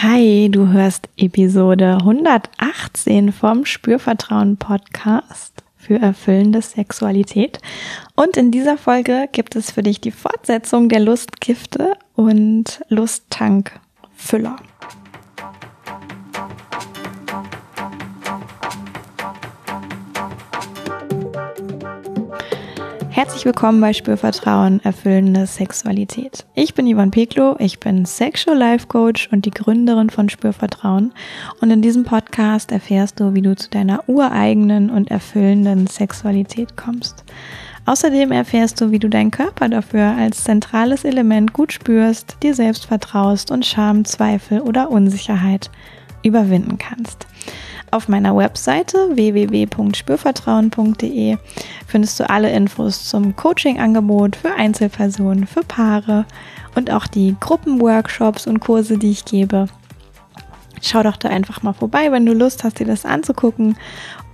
Hi, du hörst Episode 118 vom Spürvertrauen Podcast für erfüllende Sexualität. Und in dieser Folge gibt es für dich die Fortsetzung der Lustgifte und Lusttankfüller. Herzlich willkommen bei Spürvertrauen, erfüllende Sexualität. Ich bin Ivan Peklo, ich bin Sexual Life Coach und die Gründerin von Spürvertrauen. Und in diesem Podcast erfährst du, wie du zu deiner ureigenen und erfüllenden Sexualität kommst. Außerdem erfährst du, wie du deinen Körper dafür als zentrales Element gut spürst, dir selbst vertraust und Scham, Zweifel oder Unsicherheit überwinden kannst. Auf meiner Webseite www.spürvertrauen.de findest du alle Infos zum Coaching-Angebot für Einzelpersonen, für Paare und auch die Gruppenworkshops und Kurse, die ich gebe. Schau doch da einfach mal vorbei, wenn du Lust hast, dir das anzugucken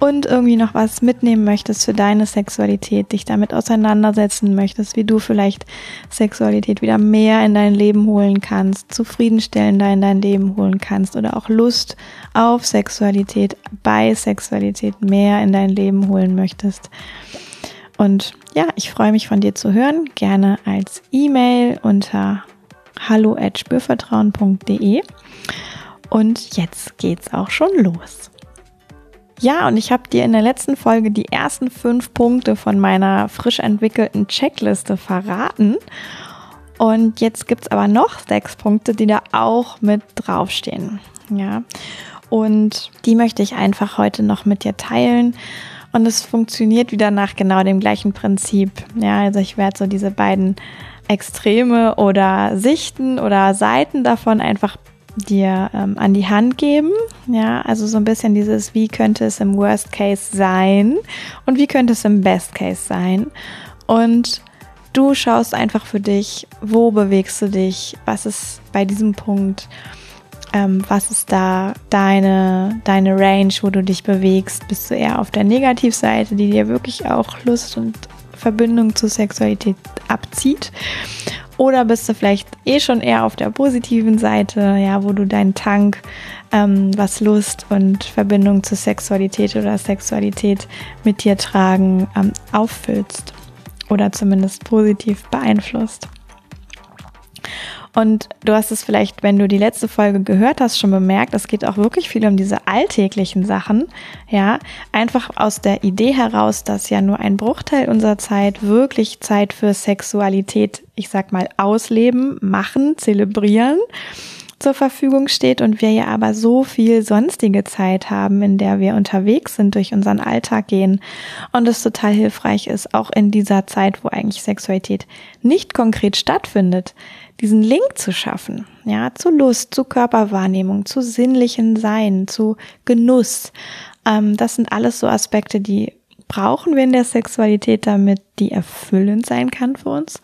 und irgendwie noch was mitnehmen möchtest für deine Sexualität, dich damit auseinandersetzen möchtest, wie du vielleicht Sexualität wieder mehr in dein Leben holen kannst, zufriedenstellender in dein Leben holen kannst oder auch Lust auf Sexualität, bei Sexualität mehr in dein Leben holen möchtest. Und ja, ich freue mich von dir zu hören, gerne als E-Mail unter hallo@spürvertrauen.de. Und jetzt geht's auch schon los. Ja, und ich habe dir in der letzten Folge die ersten fünf Punkte von meiner frisch entwickelten Checkliste verraten. Und jetzt gibt's aber noch sechs Punkte, die da auch mit draufstehen. Ja, und die möchte ich einfach heute noch mit dir teilen. Und es funktioniert wieder nach genau dem gleichen Prinzip. Ja, also ich werde so diese beiden Extreme oder Sichten oder Seiten davon einfach dir ähm, an die Hand geben. Ja, also so ein bisschen dieses, wie könnte es im Worst Case sein und wie könnte es im Best Case sein. Und du schaust einfach für dich, wo bewegst du dich, was ist bei diesem Punkt, ähm, was ist da deine, deine Range, wo du dich bewegst. Bist du eher auf der Negativseite, die dir wirklich auch Lust und Verbindung zur Sexualität abzieht? Oder bist du vielleicht eh schon eher auf der positiven Seite, ja, wo du deinen Tank, ähm, was Lust und Verbindung zur Sexualität oder Sexualität mit dir tragen, ähm, auffüllst oder zumindest positiv beeinflusst. Und du hast es vielleicht, wenn du die letzte Folge gehört hast, schon bemerkt, es geht auch wirklich viel um diese alltäglichen Sachen. Ja, einfach aus der Idee heraus, dass ja nur ein Bruchteil unserer Zeit wirklich Zeit für Sexualität, ich sag mal, ausleben, machen, zelebrieren zur Verfügung steht und wir ja aber so viel sonstige Zeit haben, in der wir unterwegs sind, durch unseren Alltag gehen und es total hilfreich ist, auch in dieser Zeit, wo eigentlich Sexualität nicht konkret stattfindet, diesen Link zu schaffen, ja, zu Lust, zu Körperwahrnehmung, zu sinnlichen Sein, zu Genuss. Ähm, das sind alles so Aspekte, die brauchen wir in der Sexualität, damit die erfüllend sein kann für uns.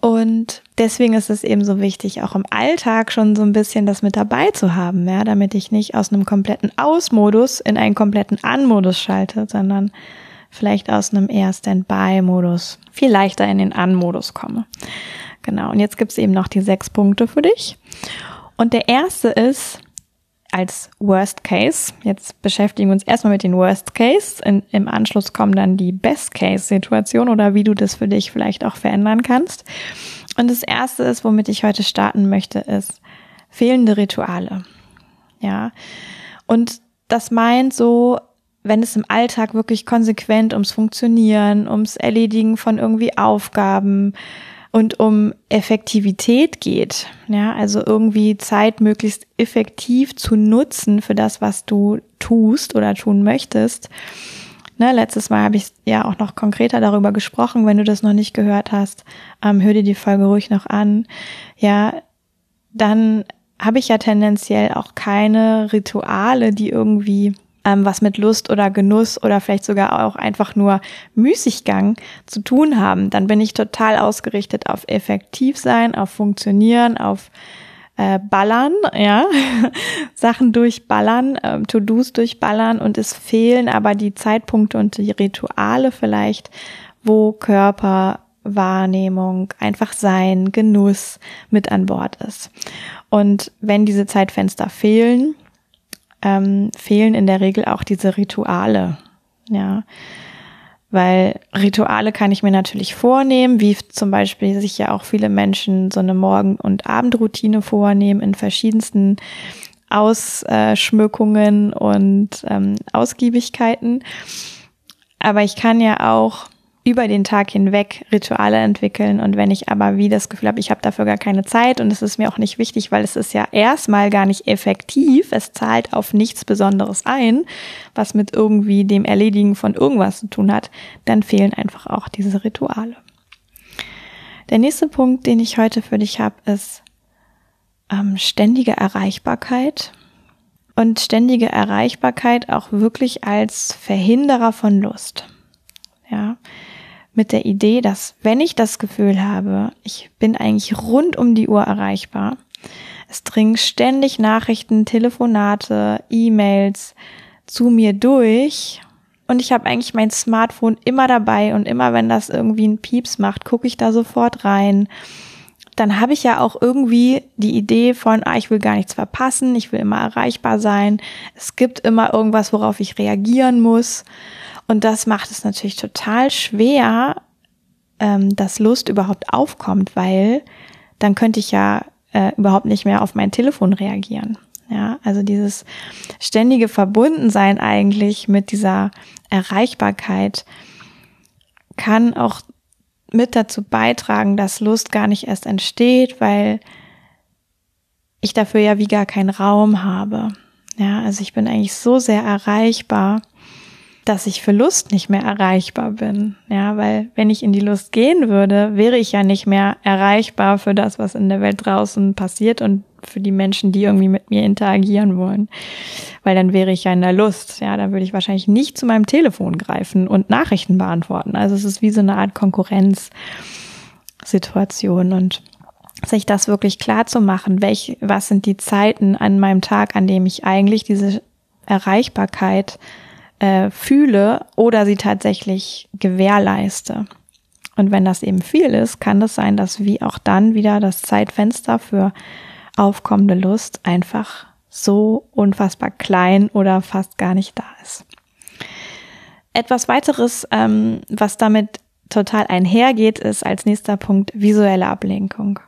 Und deswegen ist es eben so wichtig, auch im Alltag schon so ein bisschen das mit dabei zu haben, ja, damit ich nicht aus einem kompletten Aus-Modus in einen kompletten An-Modus schalte, sondern vielleicht aus einem eher Standby-Modus viel leichter in den An-Modus komme. Genau, und jetzt gibt's eben noch die sechs Punkte für dich. Und der erste ist als Worst Case. Jetzt beschäftigen wir uns erstmal mit den Worst Case. In, Im Anschluss kommen dann die Best Case Situation oder wie du das für dich vielleicht auch verändern kannst. Und das erste ist, womit ich heute starten möchte, ist fehlende Rituale. Ja. Und das meint so, wenn es im Alltag wirklich konsequent ums Funktionieren, ums Erledigen von irgendwie Aufgaben, und um Effektivität geht, ja, also irgendwie Zeit möglichst effektiv zu nutzen für das, was du tust oder tun möchtest. Ne, letztes Mal habe ich ja auch noch konkreter darüber gesprochen. Wenn du das noch nicht gehört hast, ähm, hör dir die Folge ruhig noch an. Ja, dann habe ich ja tendenziell auch keine Rituale, die irgendwie ähm, was mit Lust oder Genuss oder vielleicht sogar auch einfach nur Müßiggang zu tun haben, dann bin ich total ausgerichtet auf effektiv sein, auf funktionieren, auf äh, ballern, ja, Sachen durchballern, äh, To-Dos durchballern und es fehlen aber die Zeitpunkte und die Rituale vielleicht, wo Körper Wahrnehmung, einfach Sein, Genuss mit an Bord ist. Und wenn diese Zeitfenster fehlen, ähm, fehlen in der Regel auch diese Rituale. Ja, weil Rituale kann ich mir natürlich vornehmen, wie zum Beispiel sich ja auch viele Menschen so eine Morgen- und Abendroutine vornehmen in verschiedensten Ausschmückungen und ähm, Ausgiebigkeiten. Aber ich kann ja auch über den Tag hinweg Rituale entwickeln. Und wenn ich aber wie das Gefühl habe, ich habe dafür gar keine Zeit und es ist mir auch nicht wichtig, weil es ist ja erstmal gar nicht effektiv, es zahlt auf nichts Besonderes ein, was mit irgendwie dem Erledigen von irgendwas zu tun hat, dann fehlen einfach auch diese Rituale. Der nächste Punkt, den ich heute für dich habe, ist ähm, ständige Erreichbarkeit. Und ständige Erreichbarkeit auch wirklich als Verhinderer von Lust. Ja, mit der Idee, dass wenn ich das Gefühl habe, ich bin eigentlich rund um die Uhr erreichbar, es dringen ständig Nachrichten, Telefonate, E-Mails zu mir durch und ich habe eigentlich mein Smartphone immer dabei und immer wenn das irgendwie einen Pieps macht, gucke ich da sofort rein. Dann habe ich ja auch irgendwie die Idee von, ah, ich will gar nichts verpassen, ich will immer erreichbar sein. Es gibt immer irgendwas, worauf ich reagieren muss. Und das macht es natürlich total schwer, ähm, dass Lust überhaupt aufkommt, weil dann könnte ich ja äh, überhaupt nicht mehr auf mein Telefon reagieren. Ja, also dieses ständige Verbundensein eigentlich mit dieser Erreichbarkeit kann auch mit dazu beitragen, dass Lust gar nicht erst entsteht, weil ich dafür ja wie gar keinen Raum habe. Ja, also ich bin eigentlich so sehr erreichbar, dass ich für Lust nicht mehr erreichbar bin. Ja, weil wenn ich in die Lust gehen würde, wäre ich ja nicht mehr erreichbar für das, was in der Welt draußen passiert und für die Menschen, die irgendwie mit mir interagieren wollen. Weil dann wäre ich ja in der Lust. Ja, dann würde ich wahrscheinlich nicht zu meinem Telefon greifen und Nachrichten beantworten. Also es ist wie so eine Art Konkurrenzsituation und sich das wirklich klar zu machen, welch, was sind die Zeiten an meinem Tag, an dem ich eigentlich diese Erreichbarkeit äh, fühle oder sie tatsächlich gewährleiste. Und wenn das eben viel ist, kann es das sein, dass wie auch dann wieder das Zeitfenster für aufkommende Lust einfach so unfassbar klein oder fast gar nicht da ist. Etwas weiteres, ähm, was damit total einhergeht, ist als nächster Punkt visuelle Ablenkung.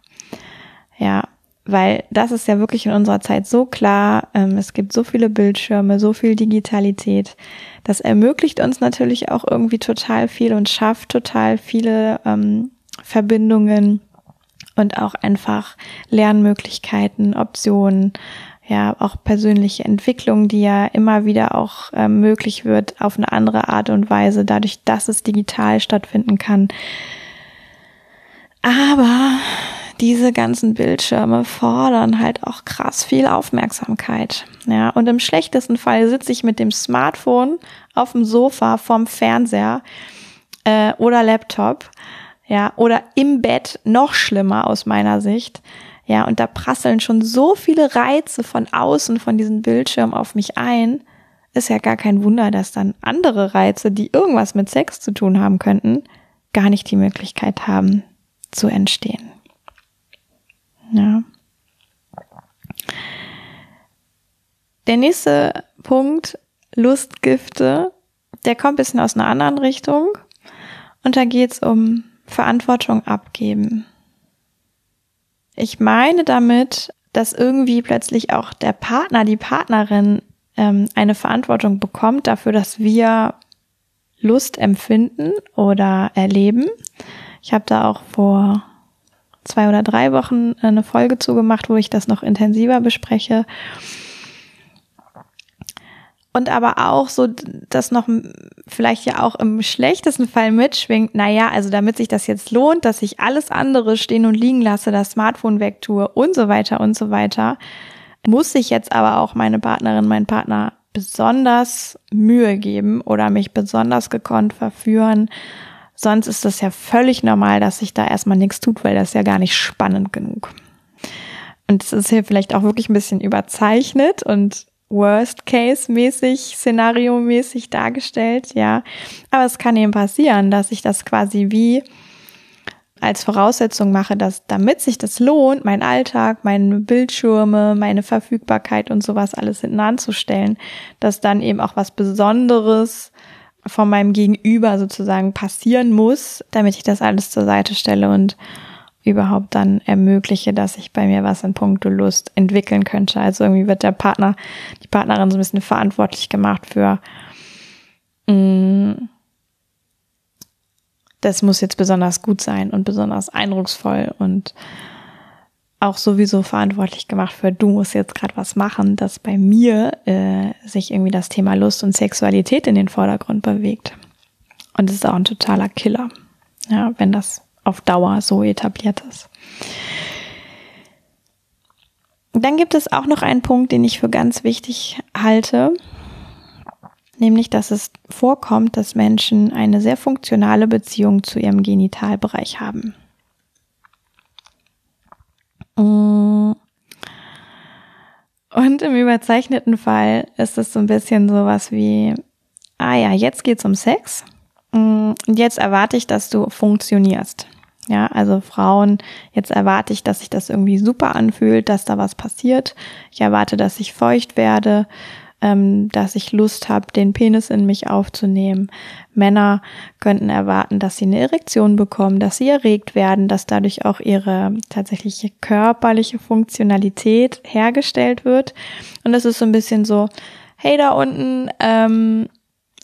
Ja, weil das ist ja wirklich in unserer Zeit so klar. Ähm, es gibt so viele Bildschirme, so viel Digitalität. Das ermöglicht uns natürlich auch irgendwie total viel und schafft total viele ähm, Verbindungen und auch einfach Lernmöglichkeiten, Optionen, ja, auch persönliche Entwicklung, die ja immer wieder auch äh, möglich wird auf eine andere Art und Weise, dadurch, dass es digital stattfinden kann. Aber diese ganzen Bildschirme fordern halt auch krass viel Aufmerksamkeit. Ja, und im schlechtesten Fall sitze ich mit dem Smartphone auf dem Sofa vorm Fernseher äh, oder Laptop, ja, oder im Bett, noch schlimmer aus meiner Sicht. Ja, und da prasseln schon so viele Reize von außen von diesem Bildschirm auf mich ein. Ist ja gar kein Wunder, dass dann andere Reize, die irgendwas mit Sex zu tun haben könnten, gar nicht die Möglichkeit haben zu entstehen. Ja. Der nächste Punkt, Lustgifte, der kommt ein bisschen aus einer anderen Richtung. Und da geht es um Verantwortung abgeben. Ich meine damit, dass irgendwie plötzlich auch der Partner, die Partnerin ähm, eine Verantwortung bekommt dafür, dass wir Lust empfinden oder erleben. Ich habe da auch vor zwei oder drei Wochen eine Folge zugemacht, wo ich das noch intensiver bespreche. Und aber auch so, dass noch vielleicht ja auch im schlechtesten Fall mitschwingt, naja, also damit sich das jetzt lohnt, dass ich alles andere stehen und liegen lasse, das Smartphone wegtue und so weiter und so weiter, muss ich jetzt aber auch meine Partnerin, mein Partner besonders Mühe geben oder mich besonders gekonnt verführen Sonst ist das ja völlig normal, dass sich da erstmal nichts tut, weil das ja gar nicht spannend genug. Und es ist hier vielleicht auch wirklich ein bisschen überzeichnet und Worst-Case-mäßig, Szenario-mäßig dargestellt, ja. Aber es kann eben passieren, dass ich das quasi wie als Voraussetzung mache, dass damit sich das lohnt, mein Alltag, meine Bildschirme, meine Verfügbarkeit und sowas alles hinten anzustellen, dass dann eben auch was Besonderes von meinem Gegenüber sozusagen passieren muss, damit ich das alles zur Seite stelle und überhaupt dann ermögliche, dass ich bei mir was in puncto Lust entwickeln könnte. Also irgendwie wird der Partner, die Partnerin so ein bisschen verantwortlich gemacht für, mh, mm, das muss jetzt besonders gut sein und besonders eindrucksvoll und auch sowieso verantwortlich gemacht für, du musst jetzt gerade was machen, dass bei mir äh, sich irgendwie das Thema Lust und Sexualität in den Vordergrund bewegt. Und es ist auch ein totaler Killer, ja, wenn das auf Dauer so etabliert ist. Dann gibt es auch noch einen Punkt, den ich für ganz wichtig halte, nämlich dass es vorkommt, dass Menschen eine sehr funktionale Beziehung zu ihrem Genitalbereich haben. Mm. Und im überzeichneten Fall ist es so ein bisschen sowas wie, ah ja, jetzt geht's um Sex. Mm, und jetzt erwarte ich, dass du funktionierst. Ja, also Frauen, jetzt erwarte ich, dass sich das irgendwie super anfühlt, dass da was passiert. Ich erwarte, dass ich feucht werde, ähm, dass ich Lust habe, den Penis in mich aufzunehmen. Männer könnten erwarten, dass sie eine Erektion bekommen, dass sie erregt werden, dass dadurch auch ihre tatsächliche körperliche Funktionalität hergestellt wird. Und das ist so ein bisschen so, hey da unten, ähm,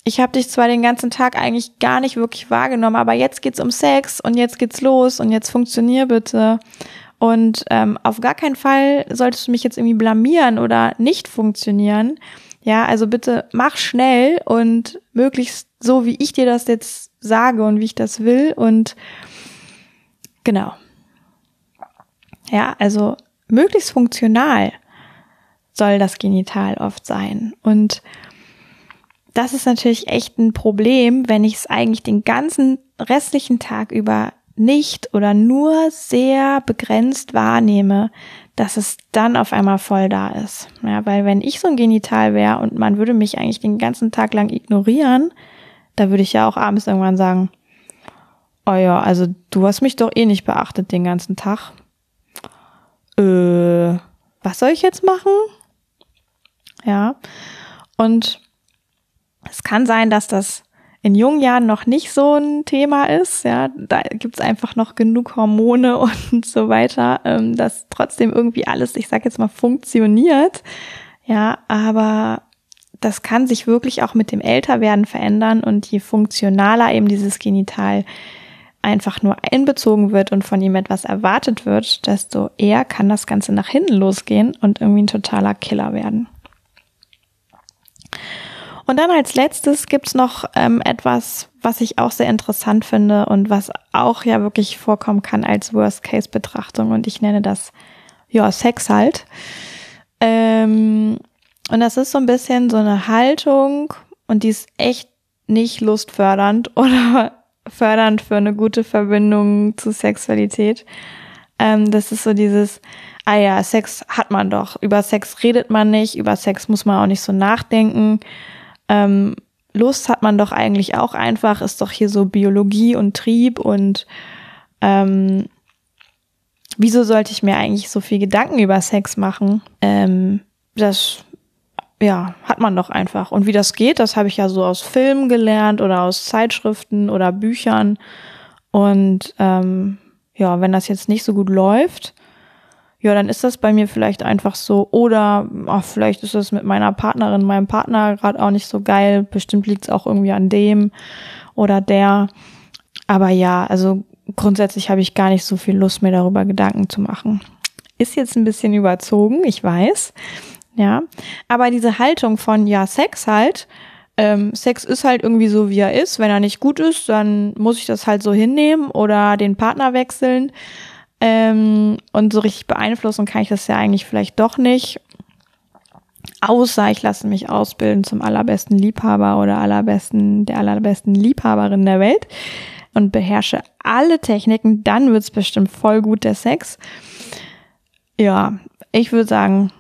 ich habe dich zwar den ganzen Tag eigentlich gar nicht wirklich wahrgenommen, aber jetzt geht's um Sex und jetzt geht's los und jetzt funktionier bitte. Und ähm, auf gar keinen Fall solltest du mich jetzt irgendwie blamieren oder nicht funktionieren. Ja, also bitte mach schnell und möglichst so, wie ich dir das jetzt sage und wie ich das will. Und genau. Ja, also möglichst funktional soll das Genital oft sein. Und das ist natürlich echt ein Problem, wenn ich es eigentlich den ganzen restlichen Tag über nicht oder nur sehr begrenzt wahrnehme, dass es dann auf einmal voll da ist. Ja, weil wenn ich so ein Genital wäre und man würde mich eigentlich den ganzen Tag lang ignorieren, da würde ich ja auch abends irgendwann sagen, oh ja, also du hast mich doch eh nicht beachtet den ganzen Tag. Äh, was soll ich jetzt machen? Ja. Und es kann sein, dass das in jungen Jahren noch nicht so ein Thema ist. Ja, da gibt's einfach noch genug Hormone und so weiter, ähm, dass trotzdem irgendwie alles, ich sag jetzt mal, funktioniert. Ja, aber das kann sich wirklich auch mit dem Älterwerden verändern und je funktionaler eben dieses Genital einfach nur einbezogen wird und von ihm etwas erwartet wird, desto eher kann das Ganze nach hinten losgehen und irgendwie ein totaler Killer werden. Und dann als letztes gibt's noch ähm, etwas, was ich auch sehr interessant finde und was auch ja wirklich vorkommen kann als Worst-Case-Betrachtung. Und ich nenne das ja Sex halt. Ähm, und das ist so ein bisschen so eine Haltung und die ist echt nicht lustfördernd oder fördernd für eine gute Verbindung zu Sexualität. Ähm, das ist so dieses, ah ja, Sex hat man doch. Über Sex redet man nicht, über Sex muss man auch nicht so nachdenken. Ähm, Lust hat man doch eigentlich auch einfach, ist doch hier so Biologie und Trieb und ähm, wieso sollte ich mir eigentlich so viel Gedanken über Sex machen? Ähm, das ja, hat man doch einfach. Und wie das geht, das habe ich ja so aus Filmen gelernt oder aus Zeitschriften oder Büchern. Und ähm, ja, wenn das jetzt nicht so gut läuft, ja, dann ist das bei mir vielleicht einfach so. Oder ach, vielleicht ist es mit meiner Partnerin, meinem Partner gerade auch nicht so geil. Bestimmt liegt es auch irgendwie an dem oder der. Aber ja, also grundsätzlich habe ich gar nicht so viel Lust, mir darüber Gedanken zu machen. Ist jetzt ein bisschen überzogen, ich weiß. Ja. Aber diese Haltung von, ja, Sex halt, ähm, Sex ist halt irgendwie so, wie er ist. Wenn er nicht gut ist, dann muss ich das halt so hinnehmen oder den Partner wechseln. Ähm, und so richtig beeinflussen kann ich das ja eigentlich vielleicht doch nicht. Außer ich lasse mich ausbilden zum allerbesten Liebhaber oder allerbesten, der allerbesten Liebhaberin der Welt und beherrsche alle Techniken, dann wird's bestimmt voll gut der Sex. Ja, ich würde sagen,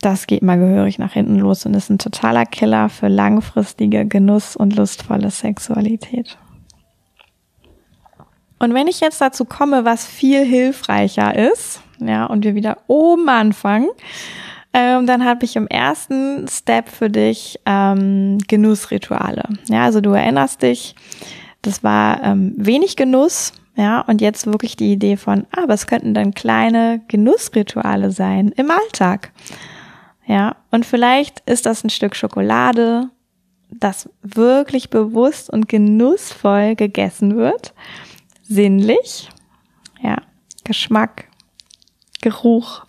das geht mal gehörig nach hinten los und ist ein totaler Killer für langfristige Genuss und lustvolle Sexualität. Und wenn ich jetzt dazu komme, was viel hilfreicher ist, ja, und wir wieder oben anfangen, ähm, dann habe ich im ersten Step für dich ähm, Genussrituale. Ja, also du erinnerst dich, das war ähm, wenig Genuss, ja, und jetzt wirklich die Idee von, ah, was könnten dann kleine Genussrituale sein im Alltag? Ja, und vielleicht ist das ein Stück Schokolade, das wirklich bewusst und genussvoll gegessen wird. Sinnlich, ja, Geschmack, Geruch.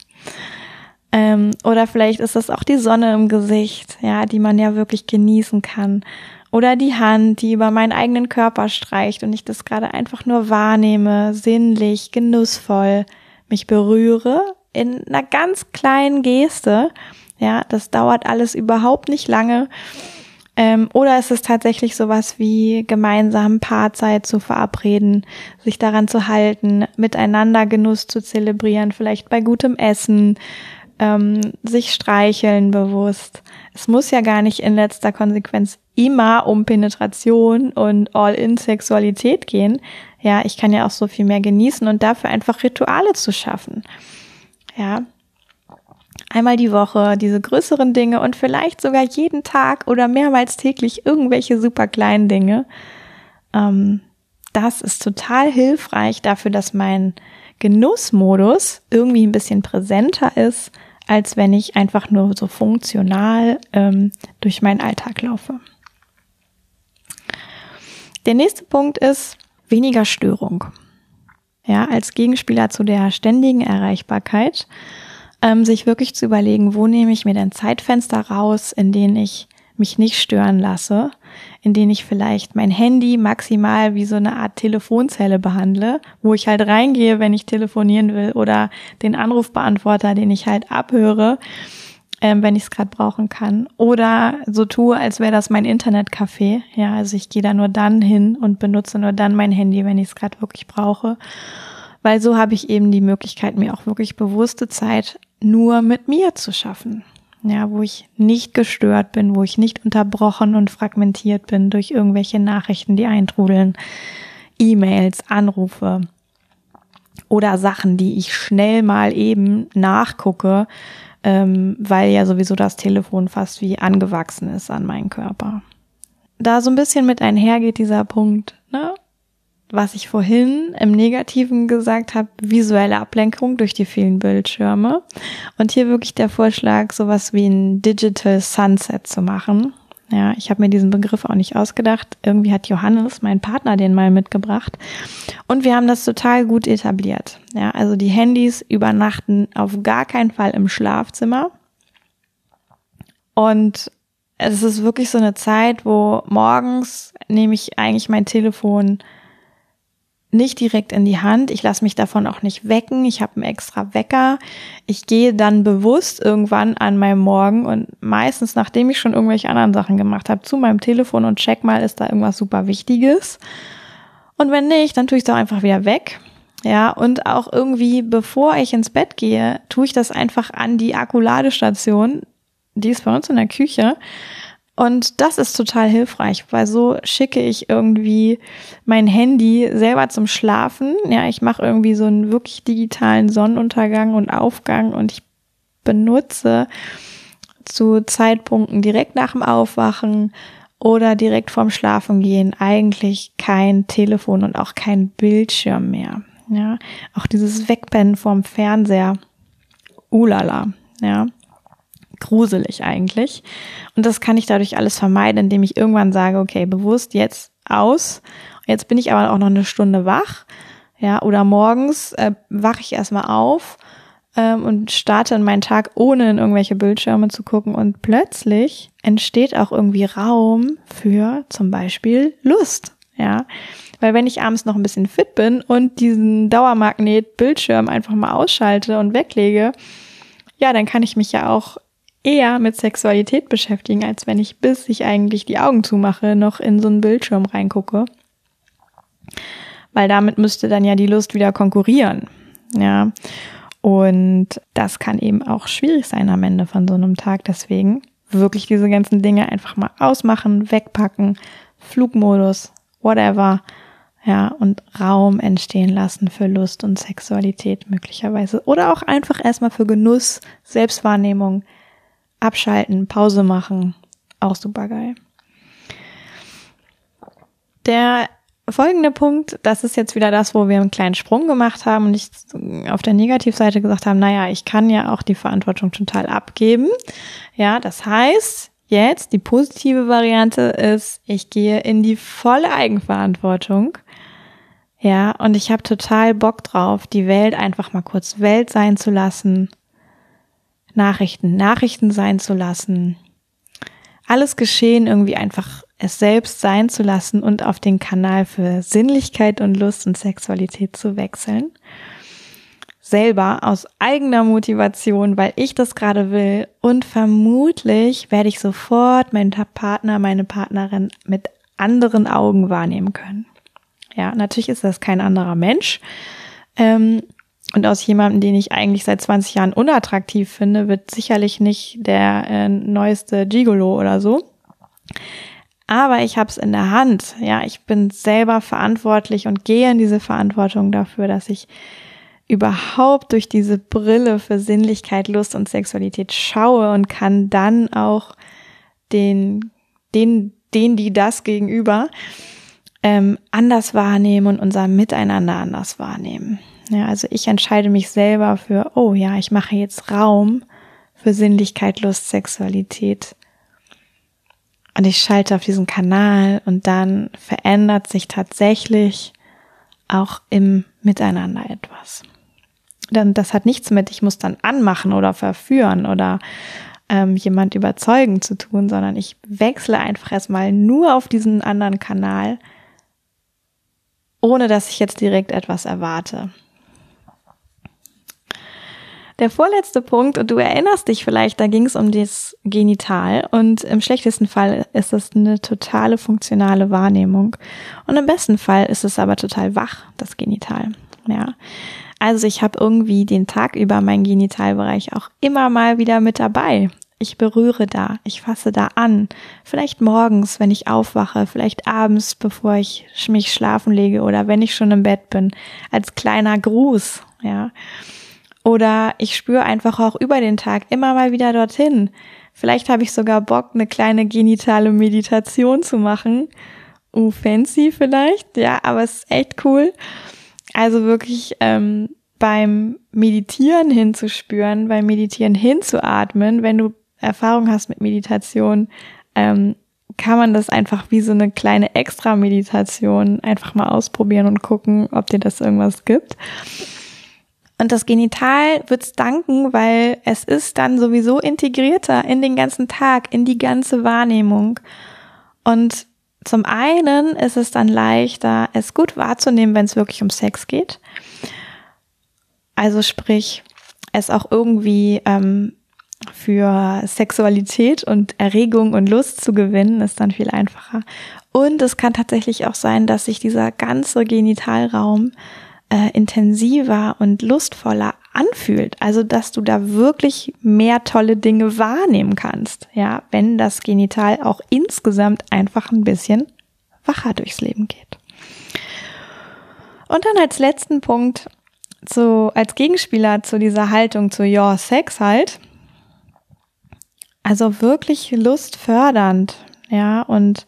Ähm, oder vielleicht ist das auch die Sonne im Gesicht, ja, die man ja wirklich genießen kann. Oder die Hand, die über meinen eigenen Körper streicht und ich das gerade einfach nur wahrnehme, sinnlich, genussvoll, mich berühre in einer ganz kleinen Geste. Ja, das dauert alles überhaupt nicht lange. Ähm, oder ist es tatsächlich sowas wie gemeinsam Paarzeit zu verabreden, sich daran zu halten, miteinander Genuss zu zelebrieren, vielleicht bei gutem Essen, ähm, sich streicheln bewusst. Es muss ja gar nicht in letzter Konsequenz immer um Penetration und All-in-Sexualität gehen. Ja, ich kann ja auch so viel mehr genießen und dafür einfach Rituale zu schaffen. Ja. Einmal die Woche diese größeren Dinge und vielleicht sogar jeden Tag oder mehrmals täglich irgendwelche super kleinen Dinge. Ähm, das ist total hilfreich dafür, dass mein Genussmodus irgendwie ein bisschen präsenter ist, als wenn ich einfach nur so funktional ähm, durch meinen Alltag laufe. Der nächste Punkt ist weniger Störung. Ja, als Gegenspieler zu der ständigen Erreichbarkeit, ähm, sich wirklich zu überlegen, wo nehme ich mir denn Zeitfenster raus, in denen ich mich nicht stören lasse, in denen ich vielleicht mein Handy maximal wie so eine Art Telefonzelle behandle, wo ich halt reingehe, wenn ich telefonieren will oder den Anrufbeantworter, den ich halt abhöre, ähm, wenn ich es gerade brauchen kann. Oder so tue, als wäre das mein Internetcafé. Ja, also ich gehe da nur dann hin und benutze nur dann mein Handy, wenn ich es gerade wirklich brauche. Weil so habe ich eben die Möglichkeit, mir auch wirklich bewusste Zeit nur mit mir zu schaffen ja, wo ich nicht gestört bin, wo ich nicht unterbrochen und fragmentiert bin durch irgendwelche Nachrichten, die eintrudeln, E-Mails, Anrufe oder Sachen, die ich schnell mal eben nachgucke, ähm, weil ja sowieso das Telefon fast wie angewachsen ist an meinen Körper. Da so ein bisschen mit einhergeht dieser Punkt, ne? Was ich vorhin im Negativen gesagt habe, visuelle Ablenkung durch die vielen Bildschirme. Und hier wirklich der Vorschlag, sowas wie ein Digital Sunset zu machen. Ja, ich habe mir diesen Begriff auch nicht ausgedacht. Irgendwie hat Johannes, mein Partner, den mal mitgebracht. Und wir haben das total gut etabliert. Ja, also die Handys übernachten auf gar keinen Fall im Schlafzimmer. Und es ist wirklich so eine Zeit, wo morgens nehme ich eigentlich mein Telefon nicht direkt in die Hand. Ich lasse mich davon auch nicht wecken. Ich habe einen extra Wecker. Ich gehe dann bewusst irgendwann an meinem Morgen und meistens, nachdem ich schon irgendwelche anderen Sachen gemacht habe, zu meinem Telefon und check mal, ist da irgendwas super Wichtiges. Und wenn nicht, dann tue ich es auch einfach wieder weg. Ja, und auch irgendwie, bevor ich ins Bett gehe, tue ich das einfach an die Akkuladestation. Die ist bei uns in der Küche. Und das ist total hilfreich, weil so schicke ich irgendwie mein Handy selber zum Schlafen. Ja, ich mache irgendwie so einen wirklich digitalen Sonnenuntergang und Aufgang und ich benutze zu Zeitpunkten direkt nach dem Aufwachen oder direkt vorm Schlafengehen eigentlich kein Telefon und auch kein Bildschirm mehr. Ja, auch dieses Wegpennen vorm Fernseher. Ulala, ja gruselig eigentlich. Und das kann ich dadurch alles vermeiden, indem ich irgendwann sage, okay, bewusst jetzt aus. Jetzt bin ich aber auch noch eine Stunde wach. Ja, oder morgens äh, wache ich erstmal auf ähm, und starte in meinen Tag, ohne in irgendwelche Bildschirme zu gucken. Und plötzlich entsteht auch irgendwie Raum für zum Beispiel Lust. Ja, weil wenn ich abends noch ein bisschen fit bin und diesen Dauermagnet Bildschirm einfach mal ausschalte und weglege, ja, dann kann ich mich ja auch eher mit Sexualität beschäftigen, als wenn ich bis ich eigentlich die Augen zumache, noch in so einen Bildschirm reingucke. Weil damit müsste dann ja die Lust wieder konkurrieren. Ja. Und das kann eben auch schwierig sein am Ende von so einem Tag. Deswegen wirklich diese ganzen Dinge einfach mal ausmachen, wegpacken, Flugmodus, whatever. ja, und Raum entstehen lassen für Lust und Sexualität möglicherweise. Oder auch einfach erstmal für Genuss, Selbstwahrnehmung, abschalten, Pause machen. Auch super geil. Der folgende Punkt, das ist jetzt wieder das, wo wir einen kleinen Sprung gemacht haben und ich auf der Negativseite gesagt haben, naja, ich kann ja auch die Verantwortung total abgeben. Ja, das heißt, jetzt die positive Variante ist, ich gehe in die volle Eigenverantwortung ja, und ich habe total Bock drauf, die Welt einfach mal kurz Welt sein zu lassen, Nachrichten Nachrichten sein zu lassen, alles Geschehen irgendwie einfach es selbst sein zu lassen und auf den Kanal für Sinnlichkeit und Lust und Sexualität zu wechseln. Selber aus eigener Motivation, weil ich das gerade will und vermutlich werde ich sofort meinen Partner, meine Partnerin mit anderen Augen wahrnehmen können. Ja, natürlich ist das kein anderer Mensch. Ähm, und aus jemandem, den ich eigentlich seit 20 Jahren unattraktiv finde, wird sicherlich nicht der äh, neueste Gigolo oder so. Aber ich habe es in der Hand. Ja, ich bin selber verantwortlich und gehe in diese Verantwortung dafür, dass ich überhaupt durch diese Brille für Sinnlichkeit, Lust und Sexualität schaue und kann dann auch den, den, den, die das gegenüber ähm, anders wahrnehmen und unser Miteinander anders wahrnehmen. Ja, also ich entscheide mich selber für, oh ja, ich mache jetzt Raum für Sinnlichkeit, Lust, Sexualität. Und ich schalte auf diesen Kanal und dann verändert sich tatsächlich auch im Miteinander etwas. Dann, das hat nichts mit, ich muss dann anmachen oder verführen oder ähm, jemand überzeugen zu tun, sondern ich wechsle einfach erstmal nur auf diesen anderen Kanal ohne dass ich jetzt direkt etwas erwarte. Der vorletzte Punkt, und du erinnerst dich vielleicht, da ging es um das Genital und im schlechtesten Fall ist es eine totale funktionale Wahrnehmung und im besten Fall ist es aber total wach, das Genital. Ja. Also ich habe irgendwie den Tag über meinen Genitalbereich auch immer mal wieder mit dabei. Ich berühre da, ich fasse da an. Vielleicht morgens, wenn ich aufwache, vielleicht abends, bevor ich mich schlafen lege oder wenn ich schon im Bett bin, als kleiner Gruß, ja. Oder ich spüre einfach auch über den Tag immer mal wieder dorthin. Vielleicht habe ich sogar Bock, eine kleine genitale Meditation zu machen. Uh, fancy vielleicht, ja, aber es ist echt cool. Also wirklich ähm, beim Meditieren hinzuspüren, beim Meditieren hinzuatmen, wenn du Erfahrung hast mit Meditation, ähm, kann man das einfach wie so eine kleine Extra-Meditation einfach mal ausprobieren und gucken, ob dir das irgendwas gibt. Und das Genital wird's danken, weil es ist dann sowieso integrierter in den ganzen Tag, in die ganze Wahrnehmung. Und zum einen ist es dann leichter, es gut wahrzunehmen, wenn es wirklich um Sex geht. Also sprich, es auch irgendwie ähm, für Sexualität und Erregung und Lust zu gewinnen, ist dann viel einfacher. Und es kann tatsächlich auch sein, dass sich dieser ganze Genitalraum äh, intensiver und lustvoller anfühlt. Also, dass du da wirklich mehr tolle Dinge wahrnehmen kannst. Ja, wenn das Genital auch insgesamt einfach ein bisschen wacher durchs Leben geht. Und dann als letzten Punkt, so als Gegenspieler zu dieser Haltung zu Your Sex halt, also wirklich lustfördernd, ja, und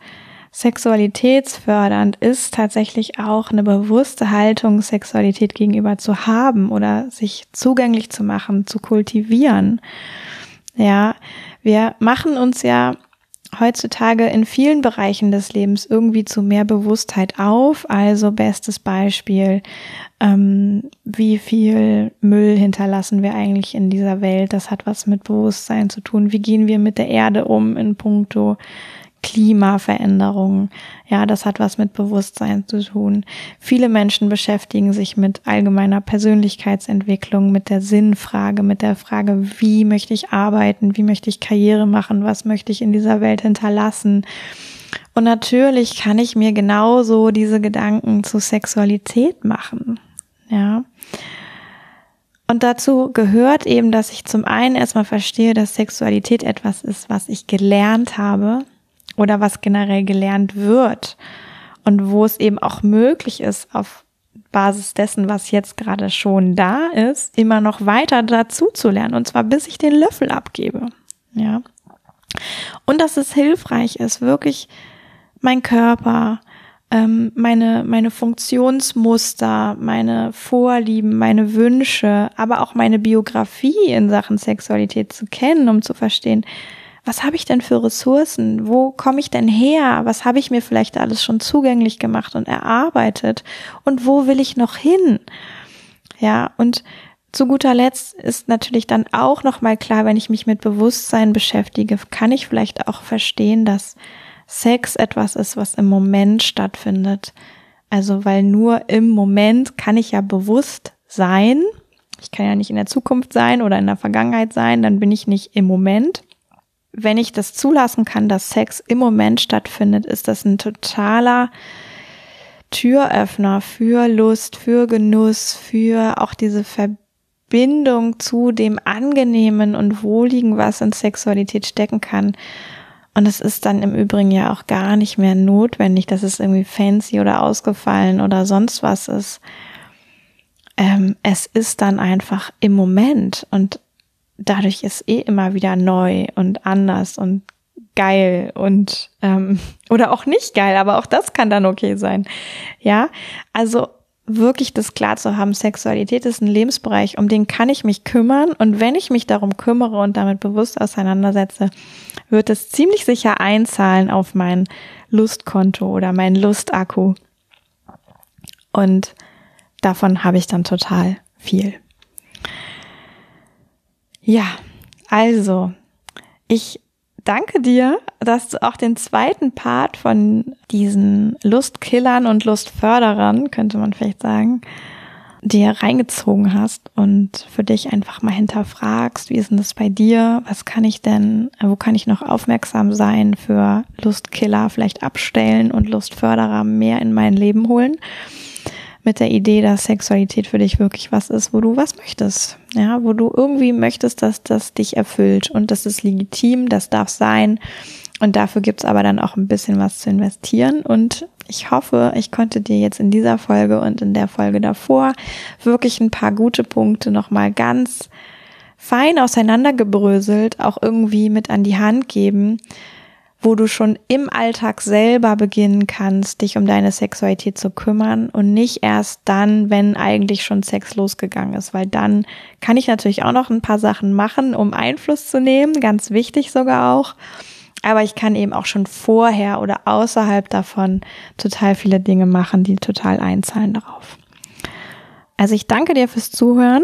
sexualitätsfördernd ist tatsächlich auch eine bewusste Haltung, Sexualität gegenüber zu haben oder sich zugänglich zu machen, zu kultivieren. Ja, wir machen uns ja heutzutage in vielen Bereichen des Lebens irgendwie zu mehr Bewusstheit auf. Also bestes Beispiel, ähm, wie viel Müll hinterlassen wir eigentlich in dieser Welt? Das hat was mit Bewusstsein zu tun. Wie gehen wir mit der Erde um in puncto Klimaveränderungen. Ja, das hat was mit Bewusstsein zu tun. Viele Menschen beschäftigen sich mit allgemeiner Persönlichkeitsentwicklung, mit der Sinnfrage, mit der Frage, wie möchte ich arbeiten, wie möchte ich Karriere machen, was möchte ich in dieser Welt hinterlassen. Und natürlich kann ich mir genauso diese Gedanken zu Sexualität machen. Ja. Und dazu gehört eben, dass ich zum einen erstmal verstehe, dass Sexualität etwas ist, was ich gelernt habe, oder was generell gelernt wird. und wo es eben auch möglich ist, auf Basis dessen, was jetzt gerade schon da ist, immer noch weiter dazu zu lernen und zwar bis ich den Löffel abgebe. Ja. Und dass es hilfreich ist, wirklich mein Körper, ähm, meine, meine Funktionsmuster, meine Vorlieben, meine Wünsche, aber auch meine Biografie in Sachen Sexualität zu kennen, um zu verstehen, was habe ich denn für Ressourcen? Wo komme ich denn her? Was habe ich mir vielleicht alles schon zugänglich gemacht und erarbeitet? Und wo will ich noch hin? Ja, und zu guter Letzt ist natürlich dann auch nochmal klar, wenn ich mich mit Bewusstsein beschäftige, kann ich vielleicht auch verstehen, dass Sex etwas ist, was im Moment stattfindet. Also, weil nur im Moment kann ich ja bewusst sein. Ich kann ja nicht in der Zukunft sein oder in der Vergangenheit sein, dann bin ich nicht im Moment. Wenn ich das zulassen kann, dass Sex im Moment stattfindet, ist das ein totaler Türöffner für Lust, für Genuss, für auch diese Verbindung zu dem Angenehmen und Wohligen, was in Sexualität stecken kann. Und es ist dann im Übrigen ja auch gar nicht mehr notwendig, dass es irgendwie fancy oder ausgefallen oder sonst was ist. Ähm, es ist dann einfach im Moment und dadurch ist eh immer wieder neu und anders und geil und ähm, oder auch nicht geil, aber auch das kann dann okay sein. Ja, also wirklich das klar zu haben, Sexualität ist ein Lebensbereich, um den kann ich mich kümmern. Und wenn ich mich darum kümmere und damit bewusst auseinandersetze, wird es ziemlich sicher einzahlen auf mein Lustkonto oder mein Lustakku. Und davon habe ich dann total viel. Ja, also, ich danke dir, dass du auch den zweiten Part von diesen Lustkillern und Lustförderern, könnte man vielleicht sagen, dir reingezogen hast und für dich einfach mal hinterfragst, wie ist denn das bei dir? Was kann ich denn, wo kann ich noch aufmerksam sein für Lustkiller vielleicht abstellen und Lustförderer mehr in mein Leben holen? Mit der Idee, dass Sexualität für dich wirklich was ist, wo du was möchtest. Ja, wo du irgendwie möchtest, dass das dich erfüllt. Und das ist legitim, das darf sein. Und dafür gibt's aber dann auch ein bisschen was zu investieren. Und ich hoffe, ich konnte dir jetzt in dieser Folge und in der Folge davor wirklich ein paar gute Punkte nochmal ganz fein auseinandergebröselt auch irgendwie mit an die Hand geben, wo du schon im Alltag selber beginnen kannst, dich um deine Sexualität zu kümmern und nicht erst dann, wenn eigentlich schon Sex losgegangen ist, weil dann kann ich natürlich auch noch ein paar Sachen machen, um Einfluss zu nehmen, ganz wichtig sogar auch. Aber ich kann eben auch schon vorher oder außerhalb davon total viele Dinge machen, die total einzahlen darauf. Also ich danke dir fürs Zuhören.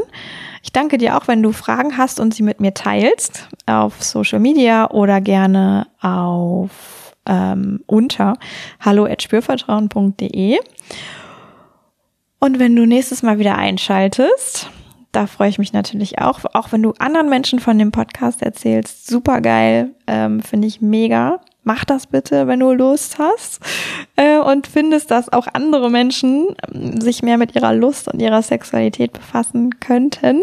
Ich danke dir auch, wenn du Fragen hast und sie mit mir teilst auf Social Media oder gerne auf ähm, unter hallo@spürvertrauen.de. Und wenn du nächstes Mal wieder einschaltest, da freue ich mich natürlich auch, auch wenn du anderen Menschen von dem Podcast erzählst, super geil, ähm, finde ich mega mach das bitte, wenn du Lust hast äh, und findest, dass auch andere Menschen ähm, sich mehr mit ihrer Lust und ihrer Sexualität befassen könnten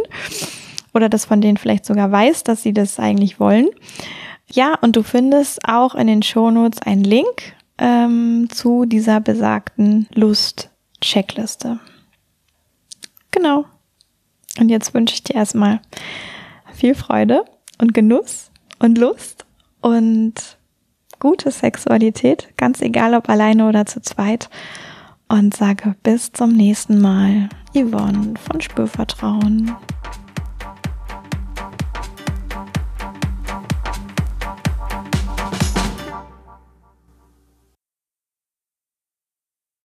oder das von denen vielleicht sogar weiß, dass sie das eigentlich wollen. Ja, und du findest auch in den Shownotes einen Link ähm, zu dieser besagten Lust-Checkliste. Genau. Und jetzt wünsche ich dir erstmal viel Freude und Genuss und Lust und gute Sexualität, ganz egal ob alleine oder zu zweit. Und sage bis zum nächsten Mal. Yvonne von Spürvertrauen.